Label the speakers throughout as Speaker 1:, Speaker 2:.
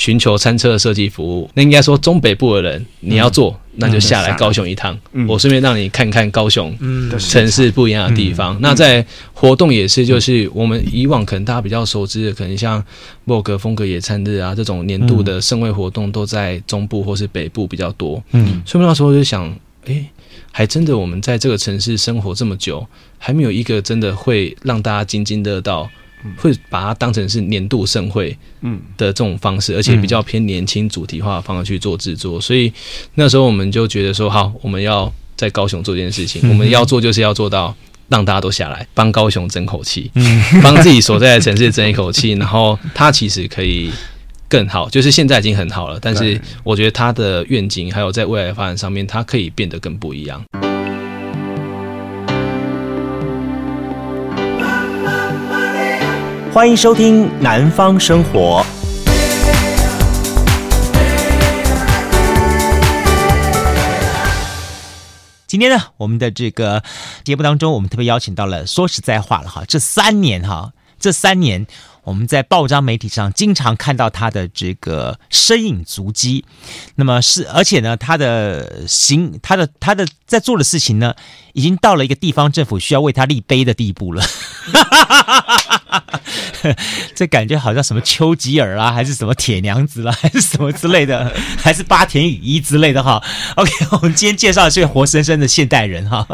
Speaker 1: 寻求餐车的设计服务。那应该说中北部的人，你要做，嗯、那就下来高雄一趟，嗯、我顺便让你看看高雄城市不一样的地方。嗯、那在活动也是，就是我们以往可能大家比较熟知的，可能像莫格风格野餐日啊这种年度的盛会活动，都在中部或是北部比较多。嗯，所以那时候就想，哎、欸。还真的，我们在这个城市生活这么久，还没有一个真的会让大家津津乐道，会把它当成是年度盛会，嗯的这种方式，而且比较偏年轻主题化的方式去做制作。所以那时候我们就觉得说，好，我们要在高雄做这件事情，我们要做就是要做到让大家都下来，帮高雄争口气，帮自己所在的城市争一口气，然后它其实可以。更好，就是现在已经很好了，但是我觉得他的愿景还有在未来的发展上面，它可以变得更不一样。
Speaker 2: 欢迎收听《南方生活》。今天呢，我们的这个节目当中，我们特别邀请到了，说实在话了哈，这三年哈，这三年。我们在报章媒体上经常看到他的这个身影足迹，那么是而且呢，他的行，他的他的在做的事情呢，已经到了一个地方政府需要为他立碑的地步了。这感觉好像什么丘吉尔啊，还是什么铁娘子啦，还是什么之类的，还是八田雨衣之类的哈。OK，我们今天介绍的是个活生生的现代人哈，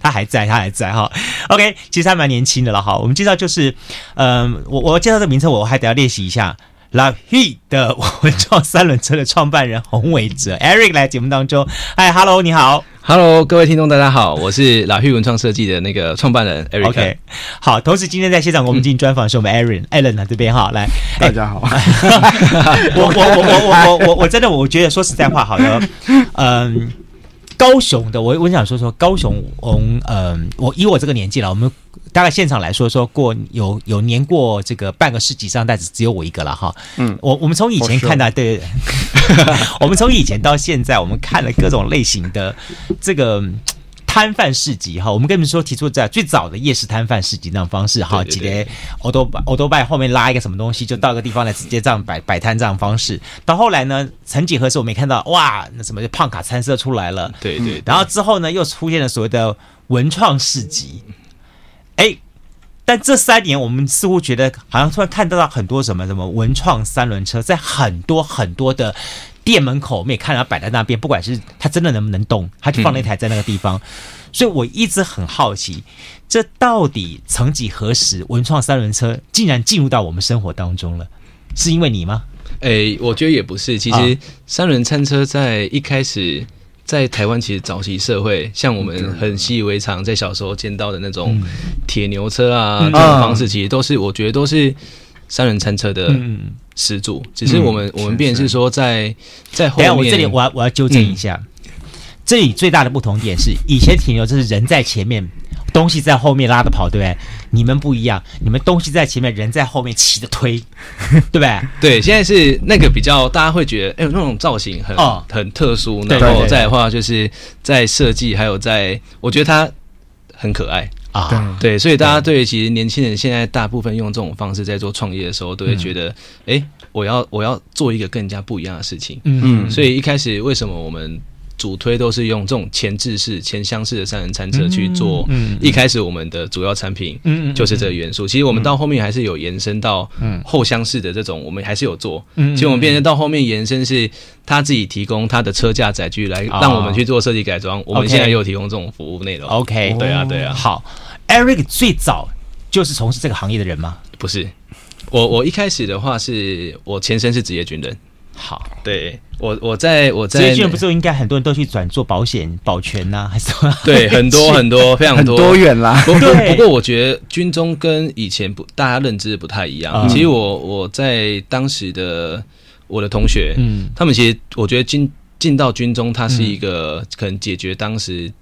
Speaker 2: 他还在，他还在哈。OK，其实他蛮年轻的了哈。我们介绍就是，嗯、我我介绍这个名称，我还得要练习一下。LAHUIL 的文创三轮车的创办人洪伟哲 Eric 来节目当中，嗨，Hello，你好
Speaker 1: ，Hello，各位听众大家好，我是 LAHUIL 文创设计的那个创办人 Eric。
Speaker 2: OK，好，同时今天在现场跟我们进行专访是我们 Aaron Alan 啊这边哈，来，
Speaker 3: 大家好，
Speaker 2: 我我我我我我我真的我觉得说实在话，好了，嗯，高雄的我我想说说高雄，嗯，我以我这个年纪了，我们。大概现场来说，说过有有年过这个半个世纪上，但是只有我一个了哈。嗯，我我们从以前看到，对，我们从以前到现在，我们看了各种类型的这个摊贩市集哈。我们跟你们说，提出在最早的夜市摊贩市集那种方式哈，几个欧多欧多拜后面拉一个什么东西，就到一个地方来直接这样摆摆摊这样方式。到后来呢，曾几何时我们看到哇，那什么就胖卡餐车出来了，
Speaker 1: 对对，对。
Speaker 2: 然后之后呢，又出现了所谓的文创市集。哎，但这三年我们似乎觉得好像突然看到了很多什么什么文创三轮车，在很多很多的店门口，我们也看到它摆在那边，不管是它真的能不能动，它就放那台在那个地方。嗯、所以我一直很好奇，这到底曾几何时，文创三轮车竟然进入到我们生活当中了？是因为你吗？
Speaker 1: 诶，我觉得也不是。其实三轮餐车在一开始。在台湾，其实早期社会，像我们很习以为常，在小时候见到的那种铁牛车啊，这种方式，其实都是我觉得都是三轮餐车的始祖。只是我们我们变是说，在在后面，
Speaker 2: 我这里我要我要纠正一下，这里最大的不同点是，以前停留就是人在前面。东西在后面拉着跑，对不对？你们不一样，你们东西在前面，人在后面骑着推，对不对？
Speaker 1: 对，现在是那个比较，大家会觉得，哎，那种造型很、哦、很特殊。然后再的话，就是在设计，还有在，我觉得它很可爱啊。对，所以大家对其实年轻人现在大部分用这种方式在做创业的时候，都会觉得，哎、嗯，我要我要做一个更加不一样的事情。嗯，所以一开始为什么我们？主推都是用这种前置式、前箱式的三轮餐车去做。嗯，一开始我们的主要产品，嗯，就是这个元素。其实我们到后面还是有延伸到，后箱式的这种，我们还是有做。嗯，其实我们变成到后面延伸是，他自己提供他的车架载具来让我们去做设计改装。我们现在也有提供这种服务内容。
Speaker 2: OK，
Speaker 1: 对啊，对啊。
Speaker 2: 好，Eric 最早就是从事这个行业的人吗？
Speaker 1: 不是，我我一开始的话是我前身是职业军人。
Speaker 2: 好，
Speaker 1: 对我，我在我在，
Speaker 2: 职业军人不是应该很多人都去转做保险保全呐、啊，还是什么？
Speaker 1: 对，很多 很多非常多
Speaker 3: 多元啦。
Speaker 1: 不过不过，我觉得军中跟以前不大家认知不太一样。嗯、其实我我在当时的我的同学，嗯，他们其实我觉得进进到军中，它是一个可能解决当时。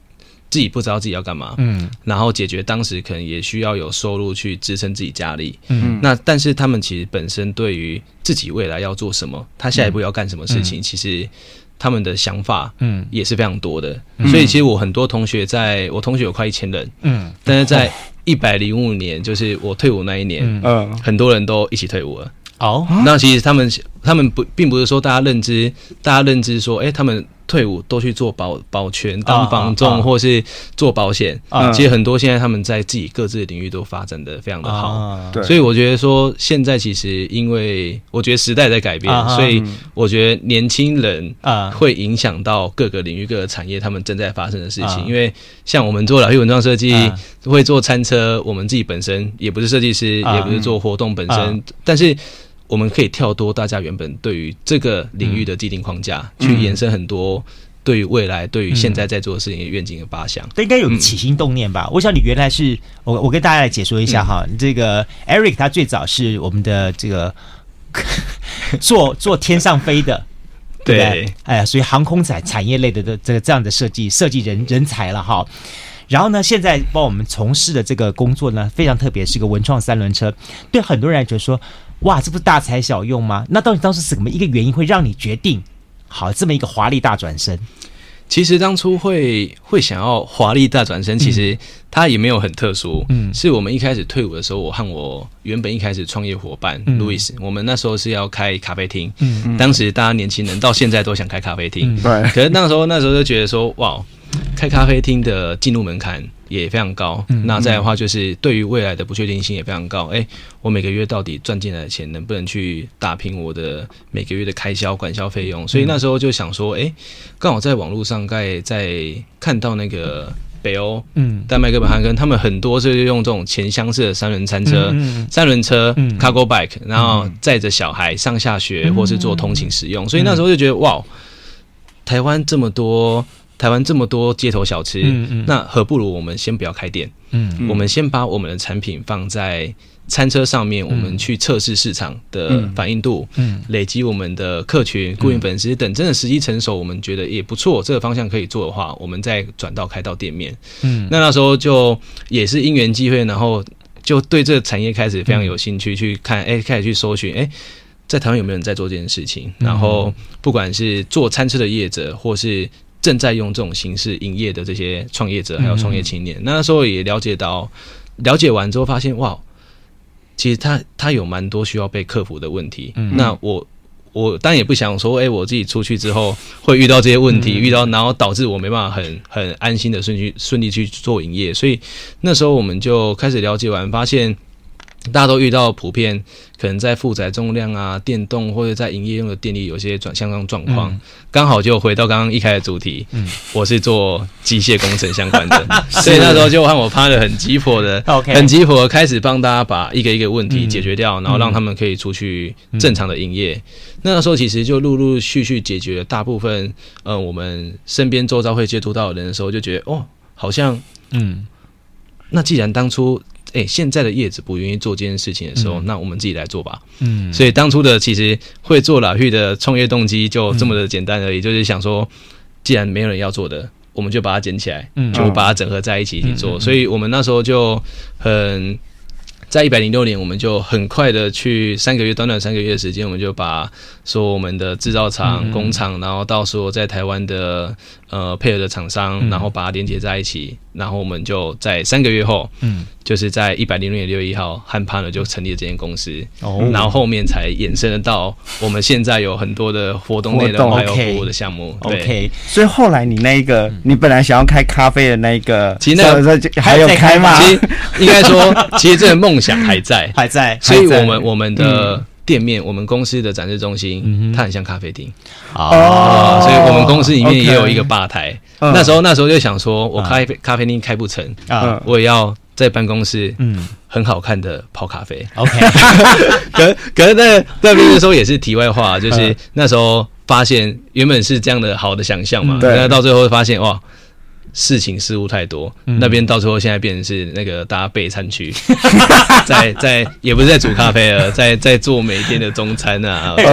Speaker 1: 自己不知道自己要干嘛，嗯，然后解决当时可能也需要有收入去支撑自己家里，嗯，那但是他们其实本身对于自己未来要做什么，他下一步要干什么事情，嗯、其实他们的想法，嗯，也是非常多的。嗯、所以其实我很多同学在，在我同学有快一千人，嗯，但是在一百零五年，就是我退伍那一年，嗯，很多人都一起退伍了。
Speaker 2: 哦，
Speaker 1: 那其实他们他们不并不是说大家认知，大家认知说，哎、欸，他们。退伍都去做保保全、当房仲，uh, uh, uh, 或是做保险。Uh, 其实很多现在他们在自己各自的领域都发展的非常的好。对，uh, 所以我觉得说现在其实因为我觉得时代在改变，uh, 所以我觉得年轻人啊会影响到各个领域、各个产业他们正在发生的事情。Uh, 因为像我们做老旭文创设计，会做餐车，我们自己本身也不是设计师，uh, 也不是做活动本身，uh, 但是。我们可以跳多大家原本对于这个领域的既定框架，嗯、去延伸很多对于未来、对于现在在做的事情的愿景和发想。
Speaker 2: 应该有起心动念吧？嗯、我想你原来是我，我跟大家来解说一下哈。嗯、这个 Eric 他最早是我们的这个 做做天上飞的，对，对哎呀，所以航空产产业类的的这个这样的设计设计人人才了哈。然后呢，现在帮我们从事的这个工作呢，非常特别，是个文创三轮车。对很多人来说。哇，这不是大材小用吗？那到底当时是什么一个原因会让你决定好这么一个华丽大转身？
Speaker 1: 其实当初会会想要华丽大转身，其实它也没有很特殊。嗯，是我们一开始退伍的时候，我和我原本一开始创业伙伴路易斯，我们那时候是要开咖啡厅。嗯嗯，当时大家年轻人到现在都想开咖啡厅，对、嗯。可是那时候那时候就觉得说，哇，开咖啡厅的进入门槛。也非常高，嗯、那再来的话就是对于未来的不确定性也非常高。哎、欸，我每个月到底赚进来的钱能不能去打平我的每个月的开销、管销费用？所以那时候就想说，哎、欸，刚好在网络上盖在看到那个北欧、嗯，丹麦、哥本哈根，他们很多是用这种前厢式的三轮餐车、嗯、三轮车、嗯、cargo bike，然后载着小孩上下学、嗯、或是做通勤使用。所以那时候就觉得，哇，台湾这么多。台湾这么多街头小吃，嗯嗯、那何不如我们先不要开店，嗯。嗯、我们先把我们的产品放在餐车上面，嗯、我们去测试市场的反应度，嗯。嗯、累积我们的客群、固定粉丝等，真的时机成熟，我们觉得也不错，这个方向可以做的话，我们再转到开到店面。嗯，那那时候就也是因缘际会，然后就对这个产业开始非常有兴趣，去看，哎、欸，开始去搜寻，哎、欸，在台湾有没有人在做这件事情？然后不管是做餐车的业者，或是正在用这种形式营业的这些创业者，还有创业青年，嗯、那时候也了解到，了解完之后发现，哇，其实他他有蛮多需要被克服的问题。嗯、那我我当然也不想说，哎、欸，我自己出去之后会遇到这些问题，嗯、遇到然后导致我没办法很很安心的顺序顺利去做营业。所以那时候我们就开始了解完，发现。大家都遇到普遍可能在负载重量啊、电动或者在营业用的电力有些转相关状况，刚、嗯、好就回到刚刚一开始主题，嗯，我是做机械工程相关的，所以那时候就和我 partner 很急迫的很急迫的开始帮大家把一个一个问题解决掉，嗯、然后让他们可以出去正常的营业。嗯、那个时候其实就陆陆续续解决了大部分，呃，我们身边周遭会接触到的人的时候，就觉得哦，好像，嗯，那既然当初。哎、欸，现在的叶子不愿意做这件事情的时候，嗯、那我们自己来做吧。嗯，所以当初的其实会做老玉的创业动机就这么的简单而已，嗯、就是想说，既然没有人要做的，我们就把它捡起来，嗯，就把它整合在一起一起做。嗯、所以我们那时候就很。在一百零六年，我们就很快的去三个月，短短三个月的时间，我们就把说我们的制造厂、工厂，然后到时候在台湾的呃配合的厂商，然后把它连接在一起，然后我们就在三个月后，嗯，就是在一百零六年六月一号，和 partner 就成立了这间公司，哦，然后后面才衍生得到我们现在有很多的活动内容还有服务的项目。
Speaker 3: OK，所以后来你那一个，你本来想要开咖啡的那一个，
Speaker 1: 其实那个
Speaker 3: 还有开吗？
Speaker 1: 其实应该说，其实这个梦。想还在，
Speaker 2: 还在，
Speaker 1: 所以我们我们的店面，我们公司的展示中心，它很像咖啡厅。
Speaker 3: 哦，
Speaker 1: 所以我们公司里面也有一个吧台。那时候那时候就想说，我咖啡咖啡厅开不成啊，我也要在办公室，嗯，很好看的泡咖啡。OK，可可是那那边的时候也是题外话，就是那时候发现原本是这样的好的想象嘛，那到最后发现哇。事情事务太多，嗯、那边到最后现在变成是那个大家备餐区，在在也不是在煮咖啡了，在在做每天的中餐啊。欸、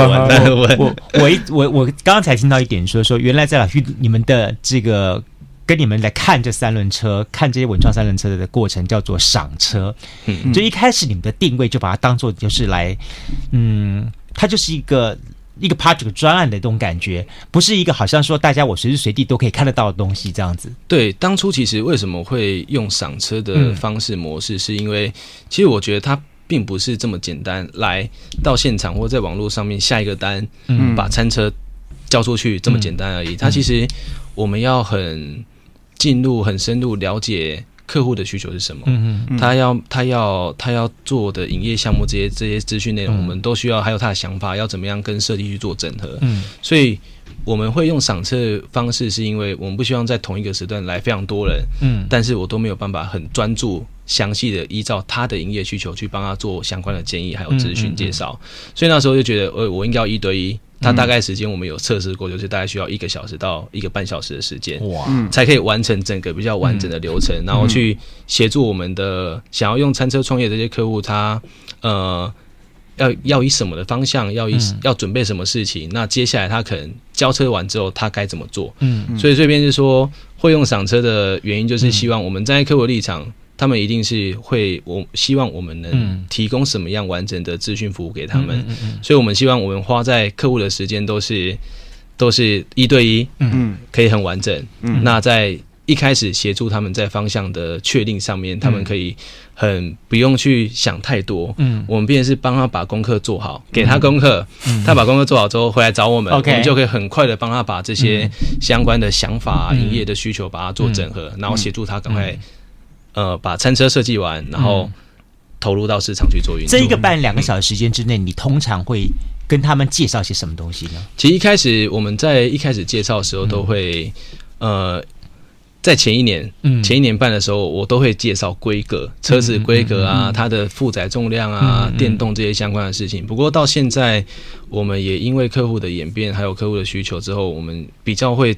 Speaker 1: 我
Speaker 2: 我我我我刚刚才听到一点说说，原来在老旭你们的这个跟你们来看这三轮车，看这些文创三轮车的过程叫做赏车。嗯，就一开始你们的定位就把它当做就是来，嗯，它就是一个。一个 project 专案的这种感觉，不是一个好像说大家我随时随地都可以看得到的东西这样子。
Speaker 1: 对，当初其实为什么会用赏车的方式模式，是因为其实我觉得它并不是这么简单，来到现场或在网络上面下一个单，嗯，把餐车交出去这么简单而已。它其实我们要很进入、很深入了解。客户的需求是什么？嗯嗯，他要他要他要做的营业项目，这些这些资讯内容，我们都需要，还有他的想法，要怎么样跟设计去做整合。嗯，所以我们会用赏测方式，是因为我们不希望在同一个时段来非常多人。嗯，但是我都没有办法很专注、详细的依照他的营业需求去帮他做相关的建议，还有资讯介绍。所以那时候就觉得，呃，我应该要一对一。它大概时间我们有测试过，就是大概需要一个小时到一个半小时的时间，哇，才可以完成整个比较完整的流程，然后去协助我们的想要用餐车创业这些客户，他呃要要以什么的方向，要以要准备什么事情，那接下来他可能交车完之后，他该怎么做？嗯，所以这边是说会用赏车的原因，就是希望我们站在客户立场。他们一定是会，我希望我们能提供什么样完整的资讯服务给他们，所以我们希望我们花在客户的时间都是都是一对一，嗯，可以很完整。那在一开始协助他们在方向的确定上面，他们可以很不用去想太多，嗯，我们便是帮他把功课做好，给他功课，他把功课做好之后回来找我们，我们就可以很快的帮他把这些相关的想法、营业的需求把它做整合，然后协助他赶快。呃，把餐车设计完，然后投入到市场去做运作。
Speaker 2: 这一个半两个小时时间之内，你通常会跟他们介绍些什么东西呢？
Speaker 1: 其实一开始我们在一开始介绍的时候，都会、嗯、呃，在前一年，嗯，前一年半的时候，我都会介绍规格、车子规格啊，嗯嗯嗯、它的负载重量啊、电动这些相关的事情。不过到现在，我们也因为客户的演变，还有客户的需求之后，我们比较会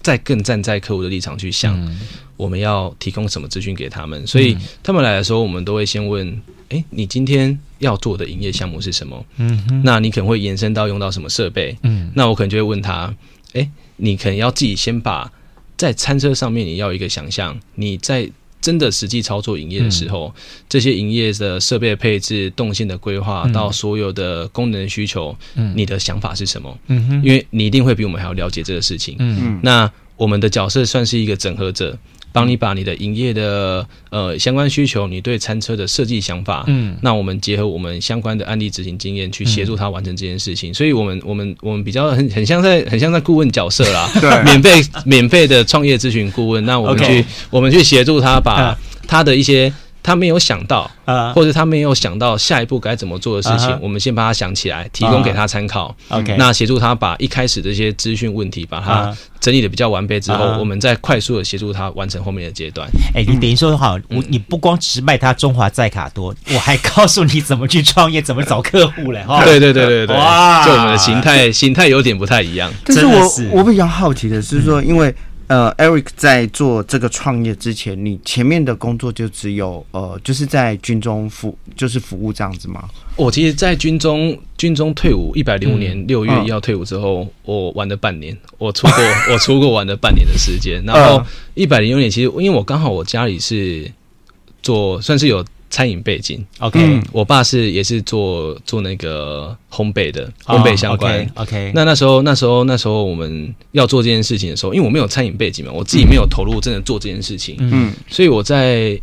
Speaker 1: 再更站在客户的立场去想。嗯我们要提供什么资讯给他们？所以他们来的时候，我们都会先问：哎，你今天要做的营业项目是什么？嗯哼，那你可能会延伸到用到什么设备？嗯，那我可能就会问他：哎，你可能要自己先把在餐车上面你要一个想象，你在真的实际操作营业的时候，这些营业的设备配置、动线的规划到所有的功能需求，你的想法是什么？嗯哼，因为你一定会比我们还要了解这个事情。嗯嗯，那我们的角色算是一个整合者。帮你把你的营业的呃相关需求，你对餐车的设计想法，嗯，那我们结合我们相关的案例执行经验，去协助他完成这件事情。嗯、所以我们我们我们比较很很像在很像在顾问角色啦，对，免费免费的创业咨询顾问。那我们去.我们去协助他把他的一些。他没有想到，啊或者他没有想到下一步该怎么做的事情，我们先把他想起来，提供给他参考。OK，那协助他把一开始这些资讯问题，把它整理的比较完备之后，我们再快速的协助他完成后面的阶段。
Speaker 2: 哎，你等于说好，我你不光只是卖他中华载卡多，我还告诉你怎么去创业，怎么找客户嘞。哈，
Speaker 1: 对对对对对，哇，就我们的形态形态有点不太一样。
Speaker 3: 但是我我比较好奇的是说，因为。呃，Eric 在做这个创业之前，你前面的工作就只有呃，就是在军中服，就是服务这样子吗？
Speaker 1: 我其实，在军中军中退伍，一百零五年六月一号退伍之后，嗯、我玩了半年，我出国，我出国玩了半年的时间。然后一百零六年，其实因为我刚好我家里是做，算是有。餐饮背景，OK，嗯，我爸是也是做做那个烘焙的，烘焙相关，OK。那那时候那时候那时候我们要做这件事情的时候，因为我没有餐饮背景嘛，我自己没有投入真的做这件事情，嗯，所以我在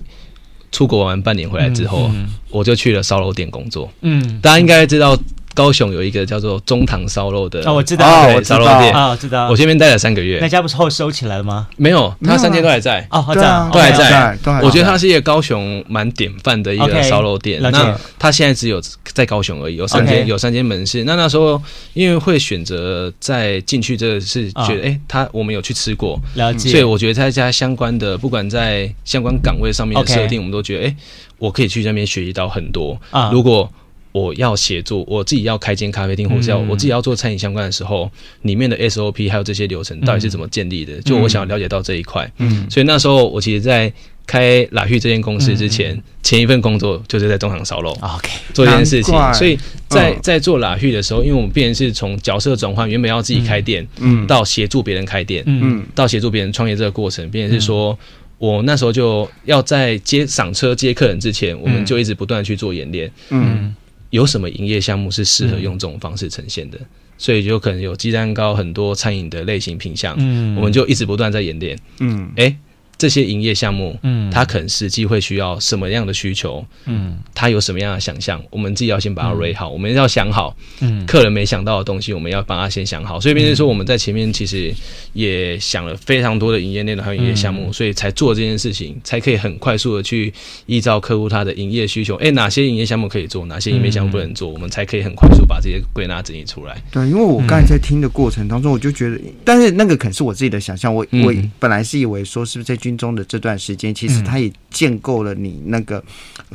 Speaker 1: 出国玩完半年回来之后，我就去了烧肉店工作，嗯，大家应该知道。高雄有一个叫做中堂烧肉的
Speaker 2: 哦，我知道，
Speaker 1: 烧肉店
Speaker 2: 啊，知道。
Speaker 1: 我这边待了三个月，
Speaker 2: 那家不是后收起来了吗？
Speaker 1: 没有，他三间都还在
Speaker 2: 哦，这样
Speaker 1: 都还在。我觉得它是一个高雄蛮典范的一个烧肉店。那他现在只有在高雄而已，有三间，有三间门市。那那时候因为会选择在进去，这个是觉得哎，他我们有去吃过，了解。所以我觉得在家相关的，不管在相关岗位上面的设定，我们都觉得哎，我可以去那边学习到很多啊。如果我要协助我自己要开间咖啡厅，或者要我自己要做餐饮相关的时候，里面的 SOP 还有这些流程到底是怎么建立的？就我想要了解到这一块。嗯，所以那时候我其实，在开拉旭这间公司之前，前一份工作就是在中行烧肉，OK，做这件事情。所以在在做拉旭的时候，因为我们变成是从角色转换，原本要自己开店，嗯，到协助别人开店，嗯，到协助别人创业这个过程，变成是说我那时候就要在接赏车接客人之前，我们就一直不断去做演练，嗯。有什么营业项目是适合用这种方式呈现的？嗯、所以就可能有鸡蛋糕很多餐饮的类型品相，嗯，我们就一直不断在演练，嗯，哎、欸，这些营业项目，嗯，它可能实际会需要什么样的需求，嗯，它有什么样的想象，我们自己要先把它 ready 好，嗯、我们要想好，嗯，客人没想到的东西，我们要帮他先想好。所以，变成说我们在前面其实也想了非常多的营业内容还有营业项目，嗯、所以才做这件事情，才可以很快速的去依照客户他的营业需求，哎，哪些营业项目可以做，哪些营业项目不能做，嗯、我们才可以很快速把这些归纳整理出来。
Speaker 3: 对，因为我刚才在听的过程当中，我就觉得，但是那个可能是我自己的想象，我我本来是以为说是不是在军中的这段时间，其实他也建构了你那个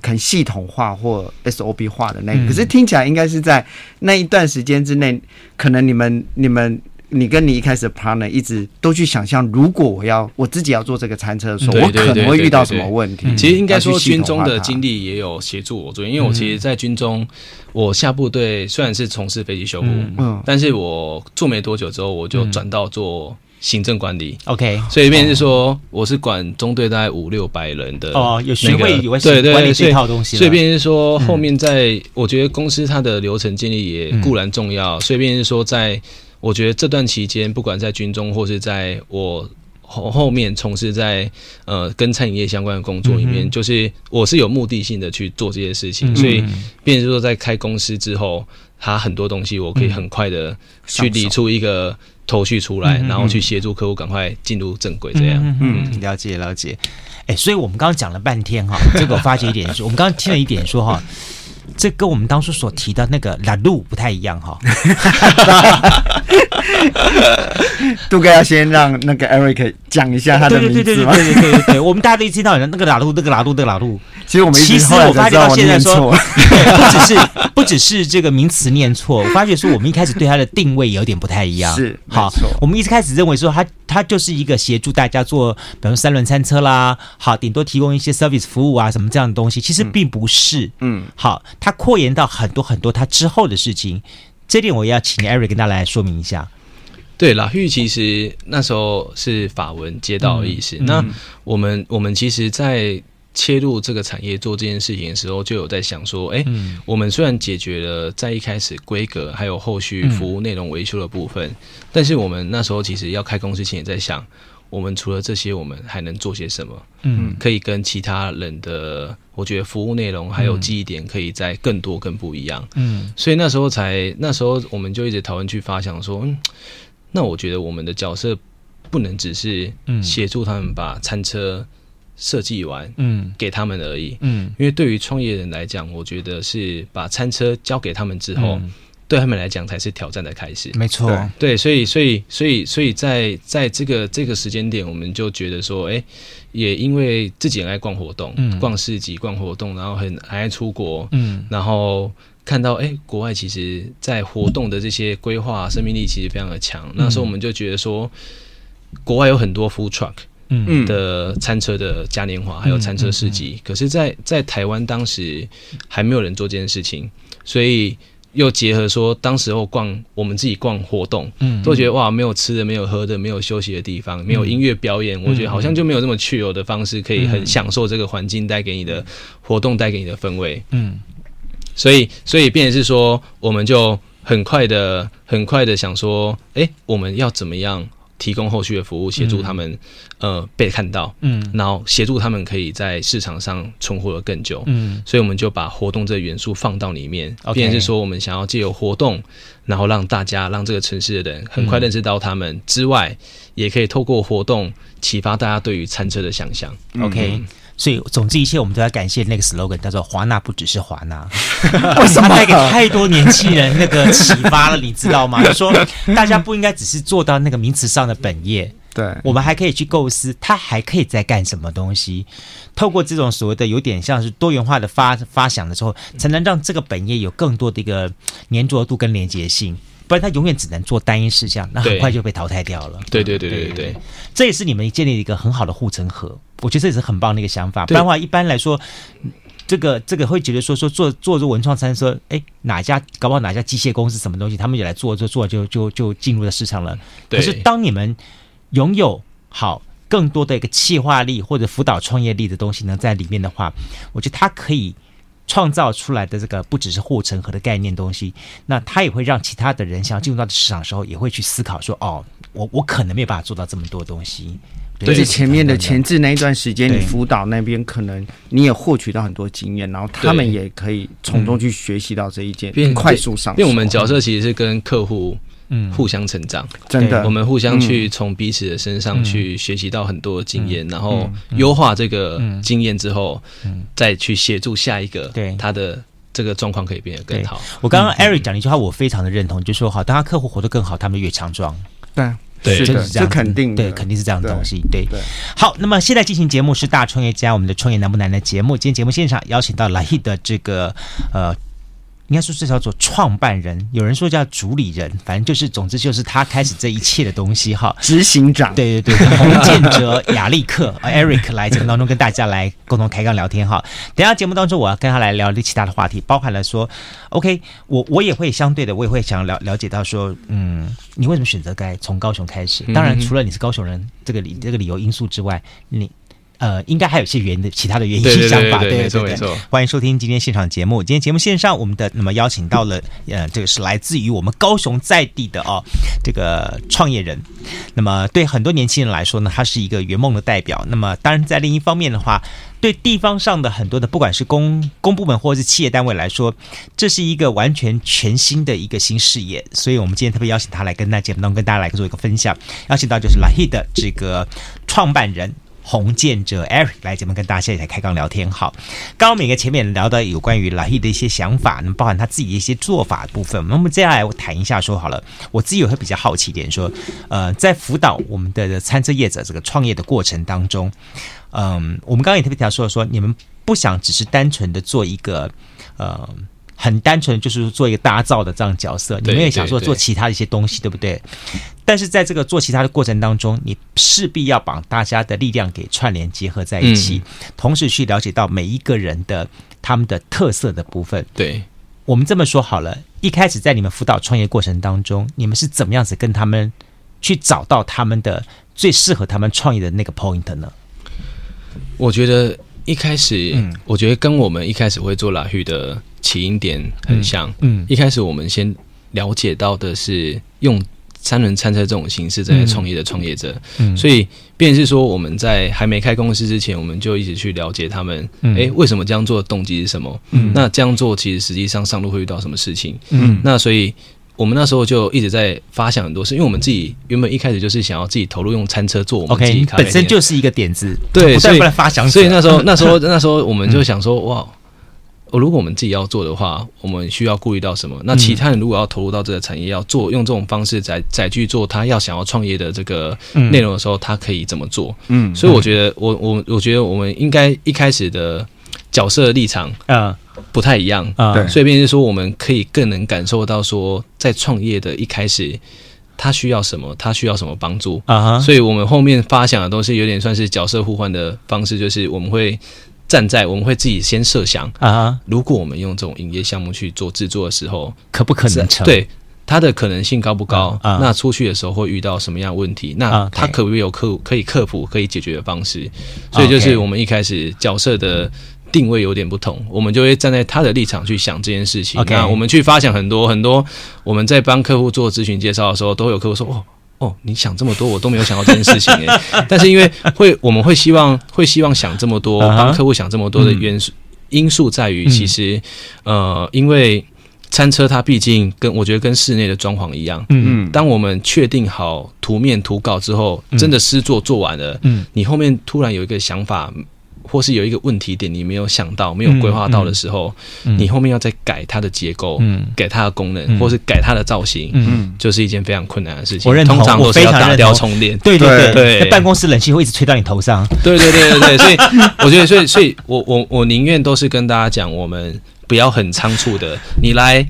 Speaker 3: 很系统化或 SOP 化的那个。可是听起来应该是在那一段时间之内，可能你们、你们、你跟你一开始的 partner 一直都去想象，如果我要我自己要做这个餐车的时候，我可能会遇到什么问题。
Speaker 1: 其实应该说，军中的经历也有协助我做，因为我其实，在军中，我下部队虽然是从事飞机修护，嗯，但是我做没多久之后，我就转到做。行政管理
Speaker 2: ，OK，
Speaker 1: 所以这边是说，我是管中队大概五六百人的
Speaker 2: 哦，有学会有对对管理这套东西。
Speaker 1: 所以变是说，后面在我觉得公司它的流程建立也固然重要，所以变是说，在我觉得这段期间，不管在军中或是在我后后面从事在呃跟餐饮业相关的工作里面，就是我是有目的性的去做这些事情，所以变是说，在开公司之后，它很多东西我可以很快的去理出一个。头绪出来，然后去协助客户赶快进入正轨，这样。嗯，
Speaker 2: 嗯，了解了解。哎，所以我们刚刚讲了半天哈，这个我发觉一点是，我们刚刚听了一点说哈，这跟我们当初所提的那个蓝路不太一样哈。
Speaker 3: 杜哥要先让那个 Eric 讲一下他的名字
Speaker 2: 对对对对对对对对，我们大家都一听到那个拉路，那个拉路，那个拉路。
Speaker 3: 其实我们
Speaker 2: 其实我发觉到现在说，不只是不只是这个名词念错，我发觉说我们一开始对它的定位有点不太一样。
Speaker 3: 是，
Speaker 2: 好，我们一开始认为说它它就是一个协助大家做，比如说三轮餐车啦，好，顶多提供一些 service 服务啊什么这样的东西，其实并不是。嗯，好，它扩延到很多很多它之后的事情，这点我也要请 Eric 跟大家来说明一下。
Speaker 1: 对，拉玉其实那时候是法文街道的意思。那我们我们其实，在切入这个产业做这件事情的时候，就有在想说，哎，嗯、我们虽然解决了在一开始规格还有后续服务内容维修的部分，嗯、但是我们那时候其实要开公司前也在想，我们除了这些，我们还能做些什么？嗯，可以跟其他人的，我觉得服务内容还有记忆点可以在更多更不一样。嗯，所以那时候才那时候我们就一直讨论去发想说，嗯，那我觉得我们的角色不能只是协助他们把餐车。设计完，嗯，给他们而已，嗯，因为对于创业人来讲，我觉得是把餐车交给他们之后，嗯、对他们来讲才是挑战的开始。
Speaker 2: 没错，
Speaker 1: 对，对，所以，所以，所以，所以在在这个这个时间点，我们就觉得说，哎、欸，也因为自己很爱逛活动，嗯，逛市集、逛活动，然后很爱出国，嗯，然后看到，哎、欸，国外其实在活动的这些规划生命力其实非常的强。嗯、那时候我们就觉得说，国外有很多 food truck。嗯。的餐车的嘉年华，还有餐车市集，可是在，在在台湾当时还没有人做这件事情，所以又结合说，当时候逛我们自己逛活动，嗯，都觉得哇，没有吃的，没有喝的，没有休息的地方，没有音乐表演，我觉得好像就没有这么去游的方式，可以很享受这个环境带给你的活动带给你的氛围，嗯，所以所以变成是说，我们就很快的很快的想说，哎，我们要怎么样？提供后续的服务，协助他们，嗯、呃，被看到，嗯，然后协助他们可以在市场上存活的更久，嗯，所以我们就把活动这个元素放到里面，变成是说我们想要借由活动，然后让大家让这个城市的人很快认识到他们。之外，嗯、也可以透过活动启发大家对于餐车的想象
Speaker 2: ，OK。嗯所以，总之一切，我们都要感谢那个 slogan，叫做“华纳不只是华纳”，
Speaker 3: 为什么？
Speaker 2: 带给太多年轻人那个启发了，你知道吗？就说大家不应该只是做到那个名词上的本业，
Speaker 3: 对，
Speaker 2: 我们还可以去构思，他还可以再干什么东西。透过这种所谓的有点像是多元化的发发想的时候，才能让这个本业有更多的一个粘着度跟连结性。不然他永远只能做单一事项，那很快就被淘汰掉了。
Speaker 1: 对对对对对，对，
Speaker 2: 这也是你们建立一个很好的护城河。我觉得这也是很棒的一个想法。不然的话，一般来说，这个这个会觉得说说做做做文创餐说，哎，哪家搞不好哪家机械公司什么东西，他们也来做，做做就就就进入了市场了。可是当你们拥有好更多的一个企划力或者辅导创业力的东西呢，在里面的话，我觉得它可以。创造出来的这个不只是护城河的概念东西，那它也会让其他的人想要进入到市场的时候，也会去思考说：哦，我我可能没有办法做到这么多东西。
Speaker 3: 而且前面的前置那一段时间，你辅导那边可能你也获取到很多经验，然后他们也可以从中去学习到这一件，并快速上。
Speaker 1: 因为我们角色其实是跟客户。嗯，互相成长，
Speaker 3: 真的，
Speaker 1: 我们互相去从彼此的身上去学习到很多经验，然后优化这个经验之后，再去协助下一个，对。他的这个状况可以变得更好。
Speaker 2: 我刚刚 Eric 讲了一句话，我非常的认同，就说好，当他客户活得更好，他们越强壮。
Speaker 3: 对，
Speaker 1: 对，
Speaker 3: 是的，这肯定，
Speaker 2: 对，肯定是这样的东西。对，好，那么现在进行节目是大创业家，我们的创业难不难的节目。今天节目现场邀请到 Lahid 的这个呃。应该说这叫做创办人，有人说叫主理人，反正就是，总之就是他开始这一切的东西哈。
Speaker 3: 执行长，
Speaker 2: 对对对，洪建哲、亚历克、Eric 来节目当中跟大家来共同开杠聊天哈。等下节目当中我要跟他来聊其他的话题，包含了说，OK，我我也会相对的，我也会想了了解到说，嗯，你为什么选择该从高雄开始？当然，除了你是高雄人这个理这个理由因素之外，你。呃，应该还有一些原的其他的原因想法，对对对。欢迎收听今天现场节目。今天节目线上，我们的那么邀请到了，呃，这个是来自于我们高雄在地的哦，这个创业人。那么对很多年轻人来说呢，他是一个圆梦的代表。那么当然在另一方面的话，对地方上的很多的不管是公公部门或者是企业单位来说，这是一个完全全新的一个新事业。所以我们今天特别邀请他来跟那节目当中跟大家来做一个分享。邀请到就是 Lahid 的这个创办人。洪建哲 Eric 来节目跟大家现在开刚聊天。好，刚刚每个前面聊到有关于 Lahid 的一些想法，那么包含他自己的一些做法部分。那么接下来我谈一下说好了，我自己也会比较好奇一点，说呃，在辅导我们的餐车业者这个创业的过程当中，嗯、我们刚刚也特别提到说说，你们不想只是单纯的做一个呃。很单纯，就是做一个搭造的这样角色，你们也想说做其他的一些东西，对不对？但是在这个做其他的过程当中，你势必要把大家的力量给串联结合在一起，同时去了解到每一个人的他们的特色的部分。
Speaker 1: 对，
Speaker 2: 我们这么说好了，一开始在你们辅导创业过程当中，你们是怎么样子跟他们去找到他们的最适合他们创业的那个 point 呢？
Speaker 1: 我觉得一开始，嗯，我觉得跟我们一开始会做 Lahid 的。起因点很像，嗯，嗯，一开始我们先了解到的是用三轮餐车这种形式在创业的创业者，嗯，所以便是说我们在还没开公司之前，我们就一直去了解他们，嗯，诶，为什么这样做的动机是什么？嗯，那这样做其实实际上上路会遇到什么事情？嗯，那所以我们那时候就一直在发想很多事，因为我们自己原本一开始就是想要自己投入用餐车做我们自己咖啡店，
Speaker 2: 本身就是一个点子，
Speaker 1: 对，所以
Speaker 2: 发想，
Speaker 1: 所以那时候那时候那时候我们就想说，哇。如果我们自己要做的话，我们需要顾虑到什么？那其他人如果要投入到这个产业，要做用这种方式再再去做他要想要创业的这个内容的时候，他可以怎么做？嗯，所以我觉得，我我我觉得我们应该一开始的角色立场啊。不太一样。啊，对，所以便是说，我们可以更能感受到说，在创业的一开始，他需要什么，他需要什么帮助。啊，所以我们后面发想的东西有点算是角色互换的方式，就是我们会。站在我们会自己先设想啊，如果我们用这种营业项目去做制作的时候，
Speaker 2: 可不可能成？
Speaker 1: 对，它的可能性高不高？啊，那出去的时候会遇到什么样的问题？那它可不可以有克可以克服、可以解决的方式？所以就是我们一开始角色的定位有点不同，我们就会站在他的立场去想这件事情。那我们去发想很多很多，我们在帮客户做咨询介绍的时候，都会有客户说哦。哦，你想这么多，我都没有想到这件事情诶。但是因为会，我们会希望会希望想这么多，帮客户想这么多的元素、uh huh. 因素在于，其实呃，因为餐车它毕竟跟我觉得跟室内的装潢一样，嗯嗯，当我们确定好图面图稿之后，真的诗作做完了，嗯，你后面突然有一个想法。或是有一个问题点你没有想到、没有规划到的时候，嗯嗯、你后面要再改它的结构，嗯、改它的功能，嗯、或是改它的造型，嗯、就是一件非常困难的事情。
Speaker 2: 我认同，
Speaker 1: 通常都是要打掉重练。
Speaker 2: 对对对对，办公室冷气会一直吹到你头上。
Speaker 1: 对对对对对，所以 我觉得，所以所以我我我宁愿都是跟大家讲，我们不要很仓促的，你来。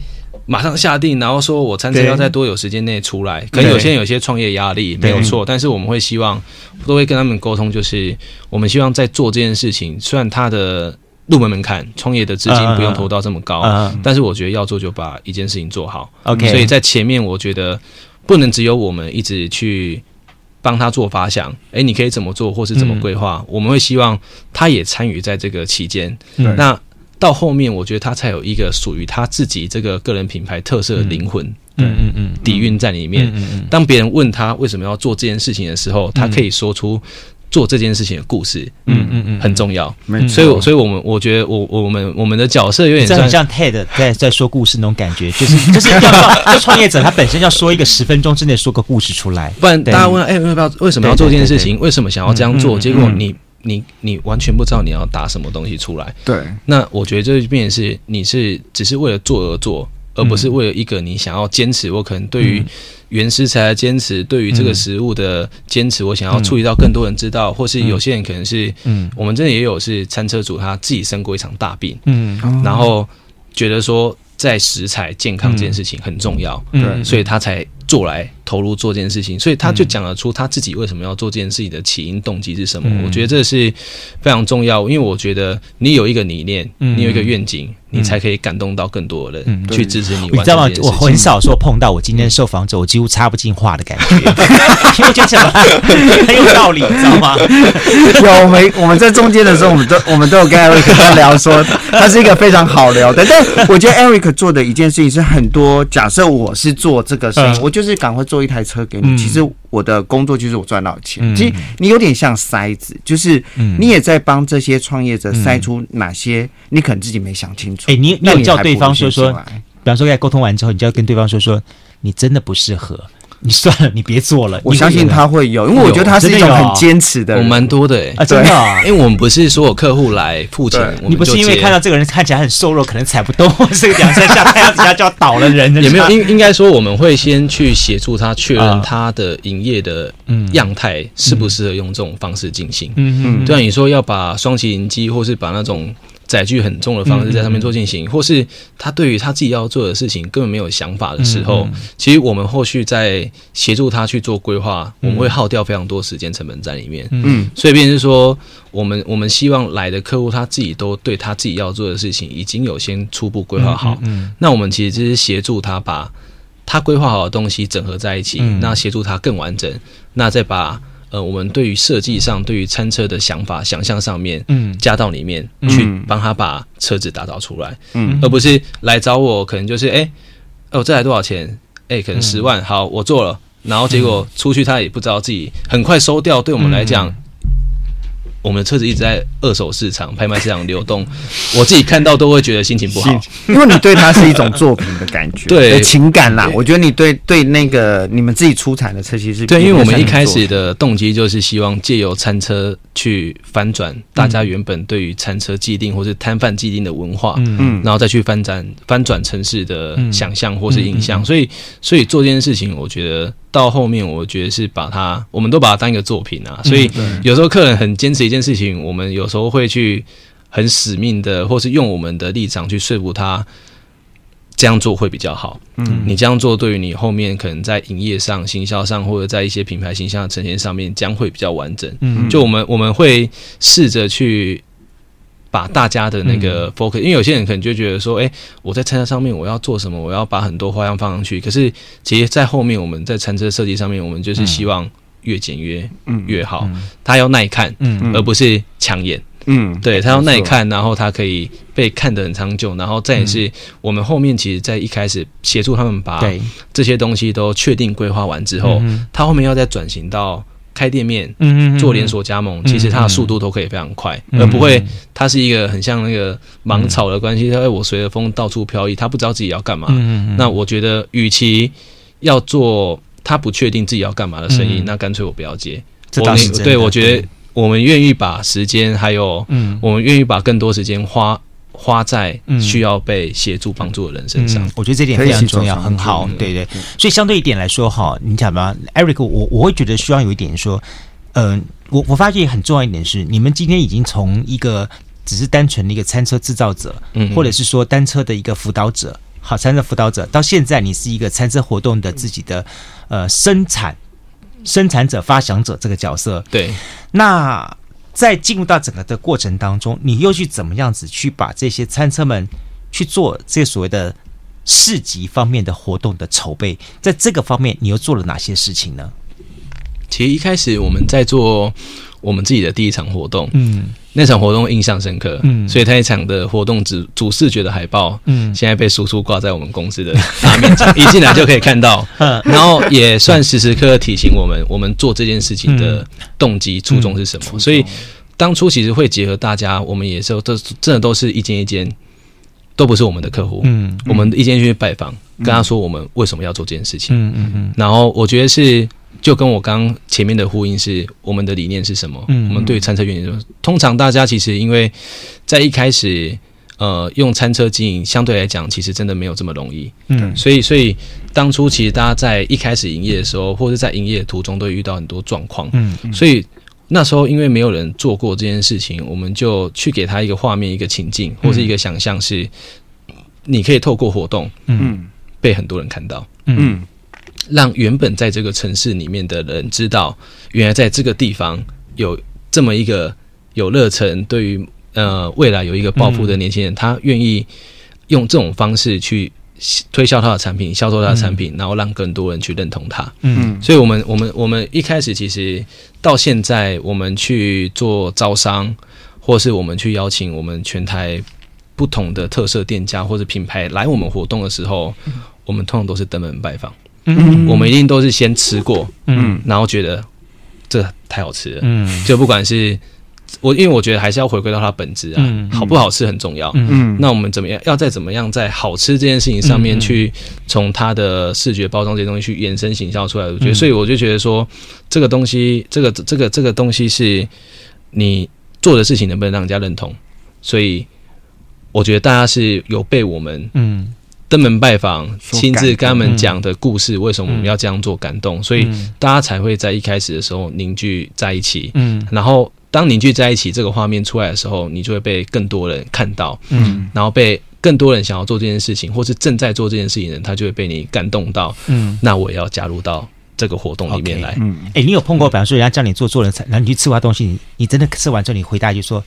Speaker 1: 马上下定，然后说我餐车要在多久时间内出来？可能有些人有些创业压力，没有错。但是我们会希望，都会跟他们沟通，就是我们希望在做这件事情，虽然它的入门门槛，创业的资金不用投到这么高，但是我觉得要做就把一件事情做好。OK，所以在前面我觉得不能只有我们一直去帮他做发想，哎，你可以怎么做，或是怎么规划？我们会希望他也参与在这个期间。那。到后面，我觉得他才有一个属于他自己这个个人品牌特色的灵魂，嗯嗯嗯，底蕴在里面。嗯嗯当别人问他为什么要做这件事情的时候，他可以说出做这件事情的故事，
Speaker 2: 嗯嗯嗯，
Speaker 1: 很重要。
Speaker 3: 没错，
Speaker 1: 所以，所以我们我觉得我我们我们的角色有点
Speaker 2: 像像 TED 在在说故事那种感觉，就是 就是要要创业者他本身要说一个十分钟之内说个故事出来，
Speaker 1: 不然大家问哎要不要为什么要做这件事情？为什么想要这样做？结果你你你完全不知道你要打什么东西出来。
Speaker 3: 对，
Speaker 1: 那我觉得这就变成是你是只是为了做而做。而不是为了一个你想要坚持，我可能对于原食材的坚持，对于这个食物的坚持，我想要触及到更多人知道，或是有些人可能是，嗯，我们这里也有是餐车主他自己生过一场大病，嗯，然后觉得说在食材健康这件事情很重要，对，所以他才做来。投入做这件事情，所以他就讲得出他自己为什么要做这件事情的起因动机是什么。嗯、我觉得这是非常重要，因为我觉得你有一个理念，嗯、你有一个愿景，嗯、你才可以感动到更多的人去支持你。
Speaker 2: 你知道吗？我很少说碰到我今天受访者，我几乎插不进话的感觉，因为觉得什么很有道理，你知道吗？
Speaker 3: 有我们我们在中间的时候，我们都我们都有跟 Eric 聊说，他是一个非常好聊的。但我觉得 Eric 做的一件事情是很多。假设我是做这个事情，嗯、我就是赶快做。一台车给你，其实我的工作就是我赚到钱。其实你有点像筛子，就是你也在帮这些创业者筛出哪些你可能自己没想清楚。
Speaker 2: 哎，你你有叫对方说说，比方说在沟通完之后，你就要跟对方说说，你真的不适合。你算了，你别做了。
Speaker 3: 我相信他会有，因为我觉得他是一种很坚持的人。
Speaker 1: 我蛮多的哎，
Speaker 2: 啊，真的，
Speaker 1: 因为我们不是所有客户来付钱，
Speaker 2: 你不是因为看到这个人看起来很瘦弱，可能踩不动，这个两三下太阳底下就要倒了人。
Speaker 1: 也没有，应应该说我们会先去协助他确认他的营业的样态适不适合用这种方式进行。嗯嗯，对啊，你说要把双麒麟机，或是把那种。载具很重的方式在上面做进行，或是他对于他自己要做的事情根本没有想法的时候，其实我们后续在协助他去做规划，我们会耗掉非常多时间成本在里面。嗯，所以便是说，我们我们希望来的客户他自己都对他自己要做的事情已经有先初步规划好。嗯，那我们其实就是协助他把他规划好的东西整合在一起，那协助他更完整，那再把。呃，我们对于设计上，对于餐车的想法、想象上面，嗯，加到里面、嗯、去，帮他把车子打造出来，嗯，而不是来找我，可能就是，哎，哦，这台多少钱？哎，可能十万，好，我做了，然后结果出去，他也不知道自己很快收掉，对我们来讲。嗯我们的车子一直在二手市场、拍卖市场流动，我自己看到都会觉得心情不好，
Speaker 3: 因为你对它是一种作品的感觉，对情感啦。我觉得你对对那个你们自己出产的车，其实是
Speaker 1: 对，因为我们一开始的动机就是希望借由餐车去翻转大家原本对于餐车既定或是摊贩既定的文化，嗯，然后再去翻转翻转城市的想象或是印象。所以，所以做这件事情，我觉得。到后面，我觉得是把它，我们都把它当一个作品啊。所以有时候客人很坚持一件事情，我们有时候会去很使命的，或是用我们的立场去说服他这样做会比较好。嗯，你这样做对于你后面可能在营业上、行销上，或者在一些品牌形象的呈现上面，将会比较完整。嗯，就我们我们会试着去。把大家的那个 focus，因为有些人可能就觉得说，哎，我在餐车上面我要做什么，我要把很多花样放上去。可是，其实，在后面我们在餐车设计上面，我们就是希望越简约越好。它要耐看，而不是抢眼。嗯，对，它要耐看，然后它可以被看得很长久。然后再也是我们后面其实，在一开始协助他们把这些东西都确定规划完之后，它后面要再转型到。开店面，嗯嗯，做连锁加盟，其实它的速度都可以非常快，而不会它是一个很像那个芒草的关系。它我随着风到处飘逸，他不知道自己要干嘛。那我觉得，与其要做他不确定自己要干嘛的生意，那干脆我不要接。我对我觉得，我们愿意把时间，还有，嗯，我们愿意把更多时间花。花在需要被协助帮助的人身上，
Speaker 2: 嗯，我觉得这点非常重要，很好，对对。所以相对一点来说，哈，你讲吧，Eric，我我会觉得需要有一点说，嗯、呃，我我发现很重要一点是，你们今天已经从一个只是单纯的一个餐车制造者，嗯，或者是说单车的一个辅导者，好，餐车辅导者，到现在你是一个餐车活动的自己的呃生产生产者、发想者这个角色，
Speaker 1: 对，
Speaker 2: 那。在进入到整个的过程当中，你又去怎么样子去把这些餐车们去做这所谓的市集方面的活动的筹备？在这个方面，你又做了哪些事情呢？
Speaker 1: 其实一开始我们在做我们自己的第一场活动，嗯，那场活动印象深刻，嗯，所以那一场的活动主主视觉的海报，嗯，现在被叔叔挂在我们公司的大面上，一进来就可以看到，嗯，然后也算时时刻刻提醒我们，我们做这件事情的动机初衷是什么。所以当初其实会结合大家，我们也是都真的都是一间一间，都不是我们的客户，嗯，我们一间一间去拜访，跟他说我们为什么要做这件事情，嗯嗯嗯，然后我觉得是。就跟我刚前面的呼应是，我们的理念是什么？嗯，我们对于餐车原则，通常大家其实因为在一开始，呃，用餐车经营相对来讲，其实真的没有这么容易。嗯，所以所以当初其实大家在一开始营业的时候，或者在营业的途中，都会遇到很多状况。嗯，所以那时候因为没有人做过这件事情，我们就去给他一个画面、一个情境，或是一个想象，是你可以透过活动，嗯，被很多人看到，嗯。让原本在这个城市里面的人知道，原来在这个地方有这么一个有热忱，对于呃未来有一个抱负的年轻人，嗯、他愿意用这种方式去推销他的产品，销售他的产品，嗯、然后让更多人去认同他。嗯，所以我们我们我们一开始其实到现在，我们去做招商，或是我们去邀请我们全台不同的特色店家或者品牌来我们活动的时候，嗯、我们通常都是登门拜访。嗯，我们一定都是先吃过，嗯，然后觉得这太好吃了，嗯，就不管是我，因为我觉得还是要回归到它本质啊，嗯，好不好吃很重要，嗯，那我们怎么样，要再怎么样在好吃这件事情上面去从它的视觉包装这些东西去延伸形象出来，我觉得，所以我就觉得说这个东西，这个这个这个东西是你做的事情能不能让人家认同，所以我觉得大家是有被我们，嗯。登门拜访，亲自跟他们讲的故事，为什么我们要这样做？感动，所以大家才会在一开始的时候凝聚在一起。嗯，然后当凝聚在一起这个画面出来的时候，你就会被更多人看到。嗯，然后被更多人想要做这件事情，或是正在做这件事情的人，他就会被你感动到。嗯，那我也要加入到。这个活动里面来，嗯，哎，你有碰过，比方说人家叫你做做人才，然后你去吃完东西，你你真的吃完之后，你回答就说，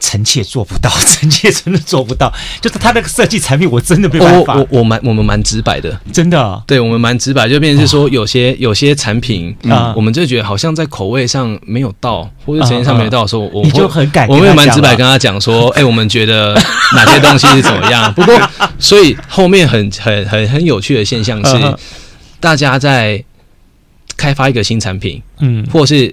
Speaker 1: 臣妾做不到，臣妾真的做不到，就是他那个设计产品，我真的没办法。我我蛮我们蛮直白的，真的，对我们蛮直白，就变成是说有些有些产品啊，我们就觉得好像在口味上没有到，或者时间上没有到的时候，我你就很感，我们也蛮直白跟他讲说，哎，我们觉得哪些东西是怎么样。不过，所以后面很很很很有趣的现象是，大家在。开发一个新产品，嗯，或者是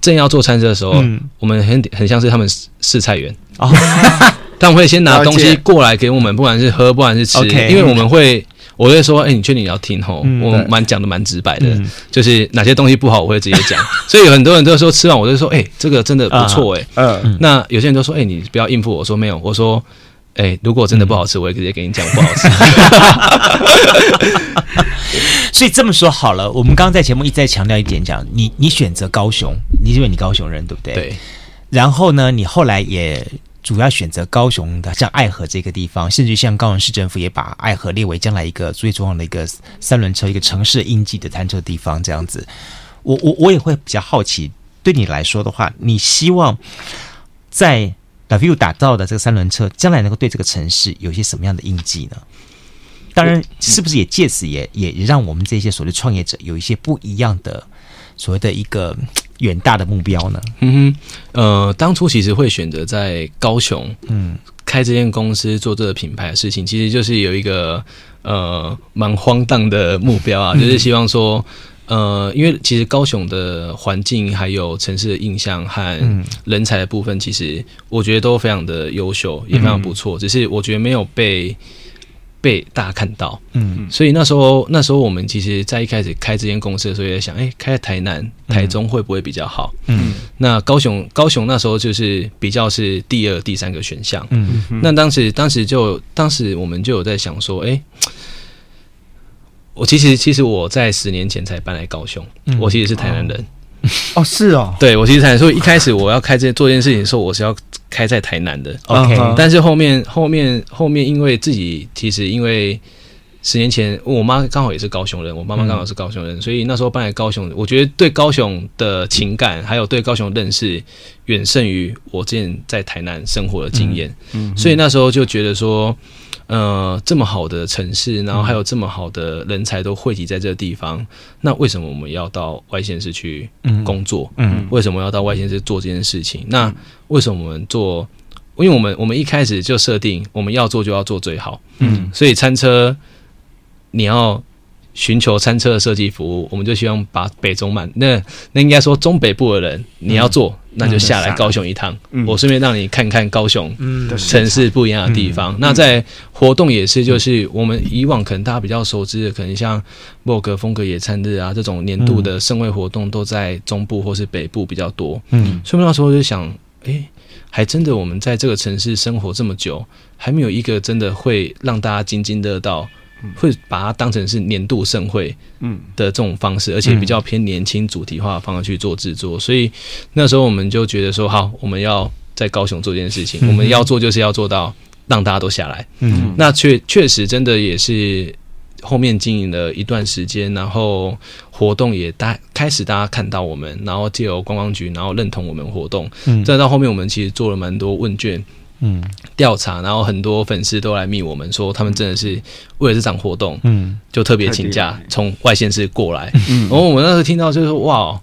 Speaker 1: 正要做餐车的时候，嗯，我们很很像是他们试菜员，哦，他们会先拿东西过来给我们，不管是喝，不管是吃，因为我们会，我会说，哎，你确定你要听吼？我蛮讲的蛮直白的，就是哪些东西不好，我会直接讲。所以有很多人都说吃完，我就说，哎，这个真的不错，哎，嗯，那有些人都说，哎，你不要应付我说没有，我说。哎、欸，如果真的不好吃，嗯、我也直接给你讲不好吃。所以这么说好了，我们刚刚在节目一再强调一点，讲你你选择高雄，你因为你高雄人对不对？对。然后呢，你后来也主要选择高雄的，像爱河这个地方，甚至像高雄市政府也把爱河列为将来一个最重要的一个三轮车、一个城市印记的餐车地方，这样子。我我我也会比较好奇，对你来说的话，你希望在。LaVie 打造的这个三轮车，将来能够对这个城市有一些什么样的印记呢？当然，是不是也借此也也让我们这些所谓创业者有一些不一样的所谓的一个远大的目标呢？嗯哼，呃，当初其实会选择在高雄，嗯，开这间公司做这个品牌的事情，其实就是有一个呃蛮荒诞的目标啊，就是希望说。呃，因为其实高雄的环境还有城市的印象和人才的部分，其实我觉得都非常的优秀，也非常不错。只是我觉得没有被被大家看到。嗯，所以那时候那时候我们其实，在一开始开这间公司的时候，也在想，哎，开在台南、台中会不会比较好？嗯，那高雄高雄那时候就是比较是第二、第三个选项。嗯，那当时当时就当时我们就有在想说，哎。我其实其实我在十年前才搬来高雄，嗯、我其实是台南人。哦，是哦，对，我其实台南，所以一开始我要开这做这件事情的时候，我是要开在台南的。OK，但是后面后面后面，因为自己其实因为十年前我妈刚好也是高雄人，我妈妈刚好是高雄人，嗯、所以那时候搬来高雄，我觉得对高雄的情感还有对高雄认识远胜于我之前在台南生活的经验。嗯，嗯，所以那时候就觉得说。呃，这么好的城市，然后还有这么好的人才都汇集在这个地方，嗯、那为什么我们要到外县市去工作？嗯，为什么要到外县市做这件事情？嗯、那为什么我们做？因为我们我们一开始就设定我们要做就要做最好。嗯，所以餐车你要。寻求餐车的设计服务，我们就希望把北中满那那应该说中北部的人，你要做、嗯、那就下来高雄一趟，嗯、我顺便让你看看高雄城市不一样的地方。嗯、那在活动也是，就是我们以往可能大家比较熟知的，可能像莫格风格野餐日啊这种年度的盛会活动，都在中部或是北部比较多。嗯，所以那时候就想，哎、欸，还真的我们在这个城市生活这么久，还没有一个真的会让大家津津乐道。会把它当成是年度盛会，嗯。的这种方式，而且比较偏年轻主题化的方式去做制作，所以那时候我们就觉得说，好，我们要在高雄做这件事情，我们要做就是要做到让大家都下来，嗯，那确确实真的也是后面经营了一段时间，然后活动也大开始大家看到我们，然后借由观光局，然后认同我们活动，嗯，再到后面我们其实做了蛮多问卷。嗯，调查，然后很多粉丝都来密我们说，他们真的是为了这场活动，嗯，就特别请假从外县市过来。嗯，然后我们那时候听到就是说，哇，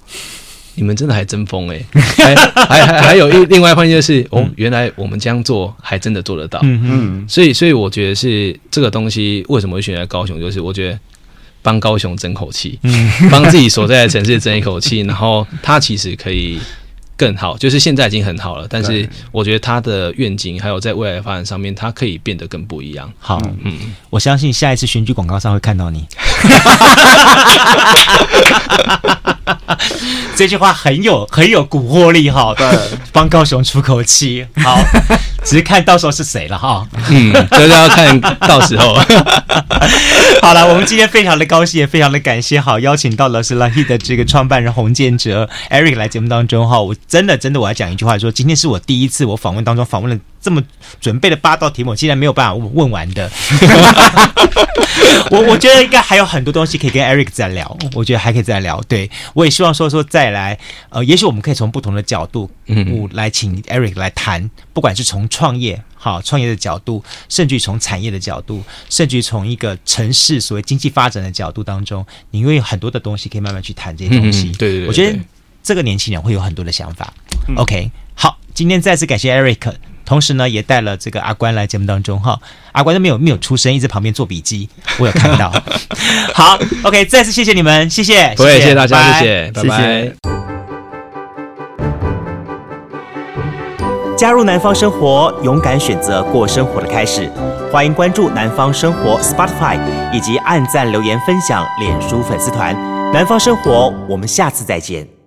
Speaker 1: 你们真的还真疯哎，还还还还有一另外一方面就是，哦，原来我们这样做还真的做得到。嗯嗯，所以所以我觉得是这个东西为什么会选在高雄，就是我觉得帮高雄争口气，嗯，帮自己所在的城市争一口气，然后他其实可以。更好，就是现在已经很好了，但是我觉得他的愿景还有在未来发展上面，它可以变得更不一样。
Speaker 2: 好，嗯，我相信下一次选举广告上会看到你。这句话很有很有蛊惑力哈，对，帮高雄出口气。好，只是看到时候是谁了哈。
Speaker 1: 嗯，就是要看到时候。
Speaker 2: 好了，我们今天非常的高兴，也非常的感谢，好邀请到了是 Lucky 的这个创办人洪建哲 Eric 来节目当中哈。我真的真的我要讲一句话说，说今天是我第一次我访问当中访问了。这么准备了八道题目，竟然没有办法问，问完的。我我觉得应该还有很多东西可以跟 Eric 再聊，我觉得还可以再聊。对，我也希望说说再来，呃，也许我们可以从不同的角度，嗯，来请 Eric 来谈，不管是从创业好创业的角度，甚至于从产业的角度，甚至于从一个城市所谓经济发展的角度当中，你会有很多的东西可以慢慢去谈这些东西。
Speaker 1: 嗯、对，对，对对，
Speaker 2: 我觉得这个年轻人会有很多的想法。嗯、OK，好，今天再次感谢 Eric。同时呢，也带了这个阿关来节目当中哈。阿关都没有没有出声，一直旁边做笔记，我有看到。好，OK，再次谢谢你们，谢谢，
Speaker 1: 谢谢大家，谢谢，拜拜。
Speaker 2: 加入南方生活，勇敢选择过生活的开始。欢迎关注南方生活 Spotify，以及按赞、留言、分享脸书粉丝团。南方生活，我们下次再见。